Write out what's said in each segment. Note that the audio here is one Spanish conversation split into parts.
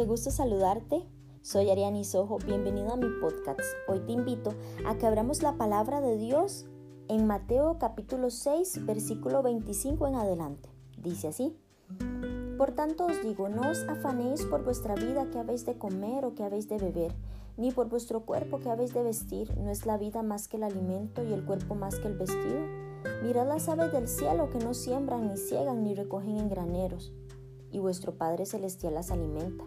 qué gusto saludarte. Soy Ariani Sojo, bienvenido a mi podcast. Hoy te invito a que abramos la palabra de Dios en Mateo capítulo 6, versículo 25 en adelante. Dice así. Por tanto os digo, no os afanéis por vuestra vida que habéis de comer o que habéis de beber, ni por vuestro cuerpo que habéis de vestir. ¿No es la vida más que el alimento y el cuerpo más que el vestido? Mirad las aves del cielo que no siembran, ni ciegan, ni recogen en graneros, y vuestro Padre Celestial las alimenta.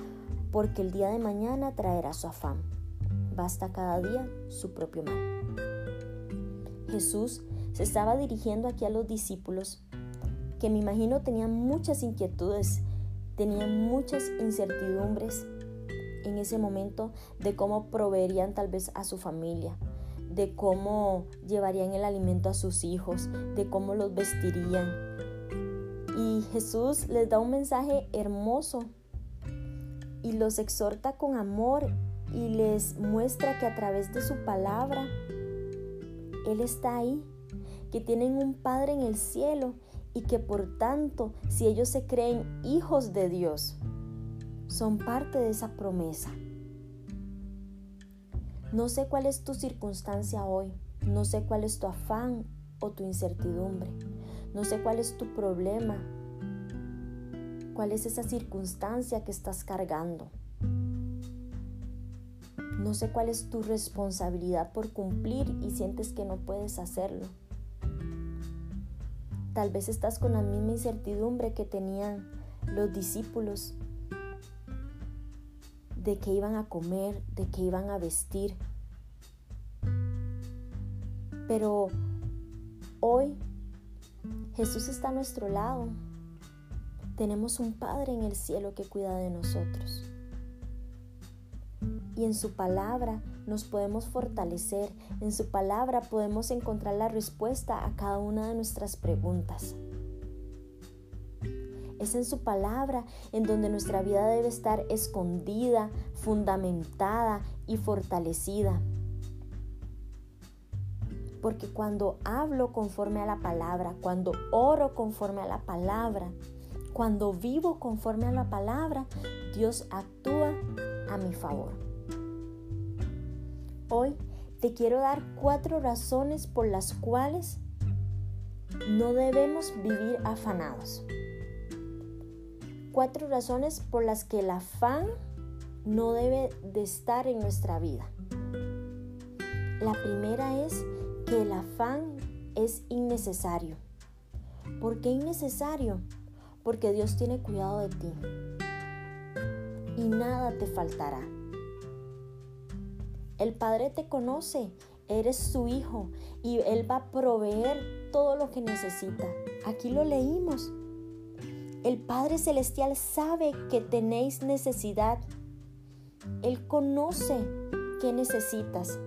porque el día de mañana traerá su afán. Basta cada día su propio mal. Jesús se estaba dirigiendo aquí a los discípulos, que me imagino tenían muchas inquietudes, tenían muchas incertidumbres, en ese momento de cómo proveerían tal vez a su familia, de cómo llevarían el alimento a sus hijos, de cómo los vestirían. Y Jesús les da un mensaje hermoso y los exhorta con amor y les muestra que a través de su palabra Él está ahí, que tienen un Padre en el cielo y que por tanto, si ellos se creen hijos de Dios, son parte de esa promesa. No sé cuál es tu circunstancia hoy, no sé cuál es tu afán o tu incertidumbre, no sé cuál es tu problema, cuál es esa circunstancia que estás cargando. No sé cuál es tu responsabilidad por cumplir y sientes que no puedes hacerlo. Tal vez estás con la misma incertidumbre que tenían los discípulos de qué iban a comer, de qué iban a vestir. Pero hoy Jesús está a nuestro lado. Tenemos un Padre en el cielo que cuida de nosotros. Y en su palabra nos podemos fortalecer, en su palabra podemos encontrar la respuesta a cada una de nuestras preguntas. Es en su palabra en donde nuestra vida debe estar escondida, fundamentada y fortalecida. Porque cuando hablo conforme a la palabra, cuando oro conforme a la palabra, cuando vivo conforme a la palabra, Dios actúa a mi favor. Hoy te quiero dar cuatro razones por las cuales no debemos vivir afanados. Cuatro razones por las que el afán no debe de estar en nuestra vida. La primera es que el afán es innecesario. ¿Por qué innecesario? Porque Dios tiene cuidado de ti y nada te faltará. El Padre te conoce, eres su hijo y Él va a proveer todo lo que necesita. Aquí lo leímos. El Padre Celestial sabe que tenéis necesidad. Él conoce qué necesitas.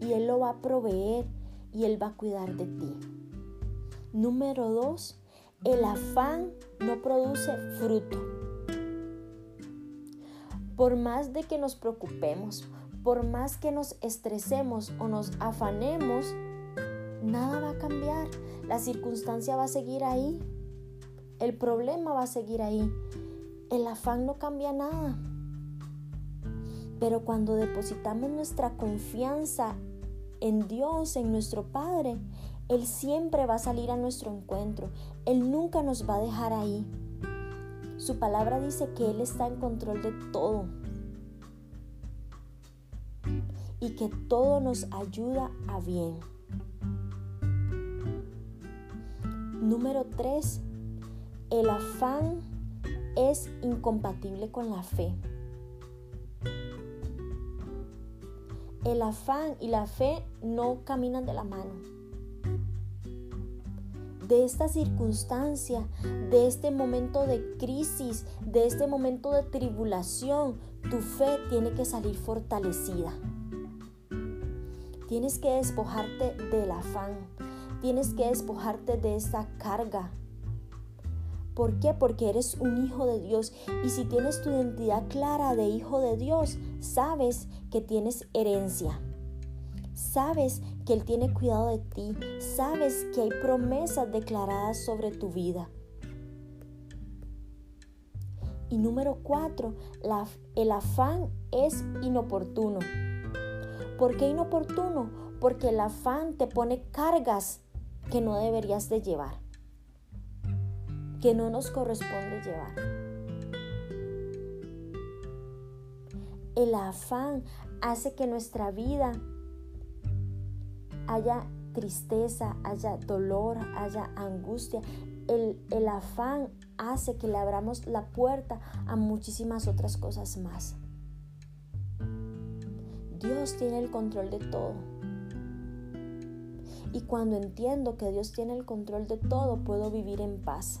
Y Él lo va a proveer y Él va a cuidar de ti. Número dos, el afán no produce fruto. Por más de que nos preocupemos, por más que nos estresemos o nos afanemos, nada va a cambiar. La circunstancia va a seguir ahí. El problema va a seguir ahí. El afán no cambia nada. Pero cuando depositamos nuestra confianza en Dios, en nuestro Padre, Él siempre va a salir a nuestro encuentro. Él nunca nos va a dejar ahí. Su palabra dice que Él está en control de todo. y que todo nos ayuda a bien. Número 3. El afán es incompatible con la fe. El afán y la fe no caminan de la mano. De esta circunstancia, de este momento de crisis, de este momento de tribulación, tu fe tiene que salir fortalecida. Tienes que despojarte del afán. Tienes que despojarte de esa carga. ¿Por qué? Porque eres un hijo de Dios. Y si tienes tu identidad clara de hijo de Dios, sabes que tienes herencia. Sabes que Él tiene cuidado de ti. Sabes que hay promesas declaradas sobre tu vida. Y número cuatro, el afán es inoportuno. ¿Por qué inoportuno? Porque el afán te pone cargas que no deberías de llevar, que no nos corresponde llevar. El afán hace que nuestra vida haya tristeza, haya dolor, haya angustia. El, el, afán hace que le abramos la puerta a muchísimas otras cosas más. Dios tiene el control de todo. Y cuando entiendo que Dios tiene el control de todo, puedo vivir en paz.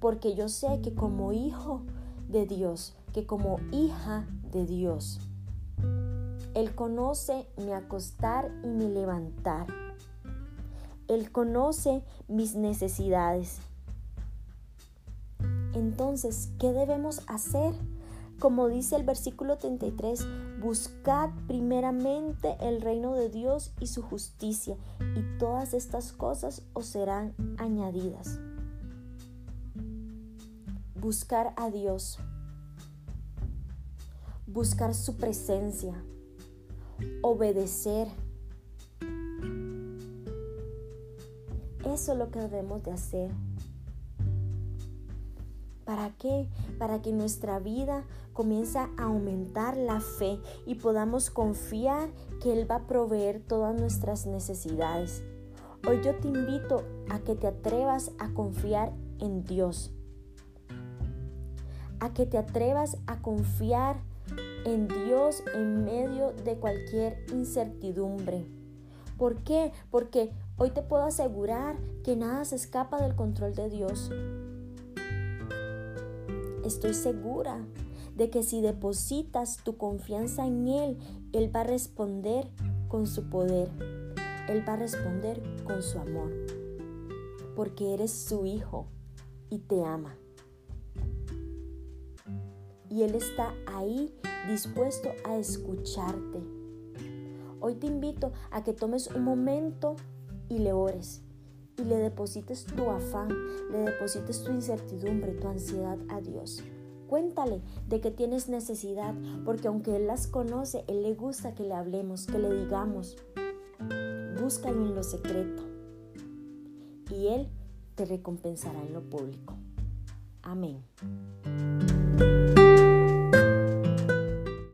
Porque yo sé que como hijo de Dios, que como hija de Dios, Él conoce mi acostar y mi levantar. Él conoce mis necesidades. Entonces, ¿qué debemos hacer? Como dice el versículo 33, buscad primeramente el reino de Dios y su justicia, y todas estas cosas os serán añadidas. Buscar a Dios, buscar su presencia, obedecer. Eso es lo que debemos de hacer. ¿Para qué? Para que nuestra vida comience a aumentar la fe y podamos confiar que Él va a proveer todas nuestras necesidades. Hoy yo te invito a que te atrevas a confiar en Dios. A que te atrevas a confiar en Dios en medio de cualquier incertidumbre. ¿Por qué? Porque hoy te puedo asegurar que nada se escapa del control de Dios. Estoy segura de que si depositas tu confianza en Él, Él va a responder con su poder. Él va a responder con su amor. Porque eres su hijo y te ama. Y Él está ahí dispuesto a escucharte. Hoy te invito a que tomes un momento y le ores y le deposites tu afán, le deposites tu incertidumbre, tu ansiedad a Dios. Cuéntale de que tienes necesidad, porque aunque Él las conoce, Él le gusta que le hablemos, que le digamos. Búscalo en lo secreto y Él te recompensará en lo público. Amén.